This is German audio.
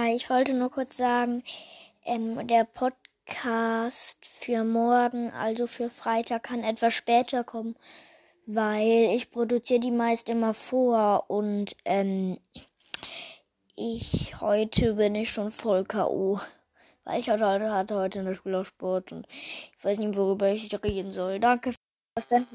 Hi, ich wollte nur kurz sagen, ähm, der Podcast für morgen, also für Freitag, kann etwas später kommen, weil ich produziere die meist immer vor und ähm, ich heute bin ich schon voll K.O. Weil ich hatte, hatte heute in der Schule auch Sport und ich weiß nicht, worüber ich reden soll. Danke.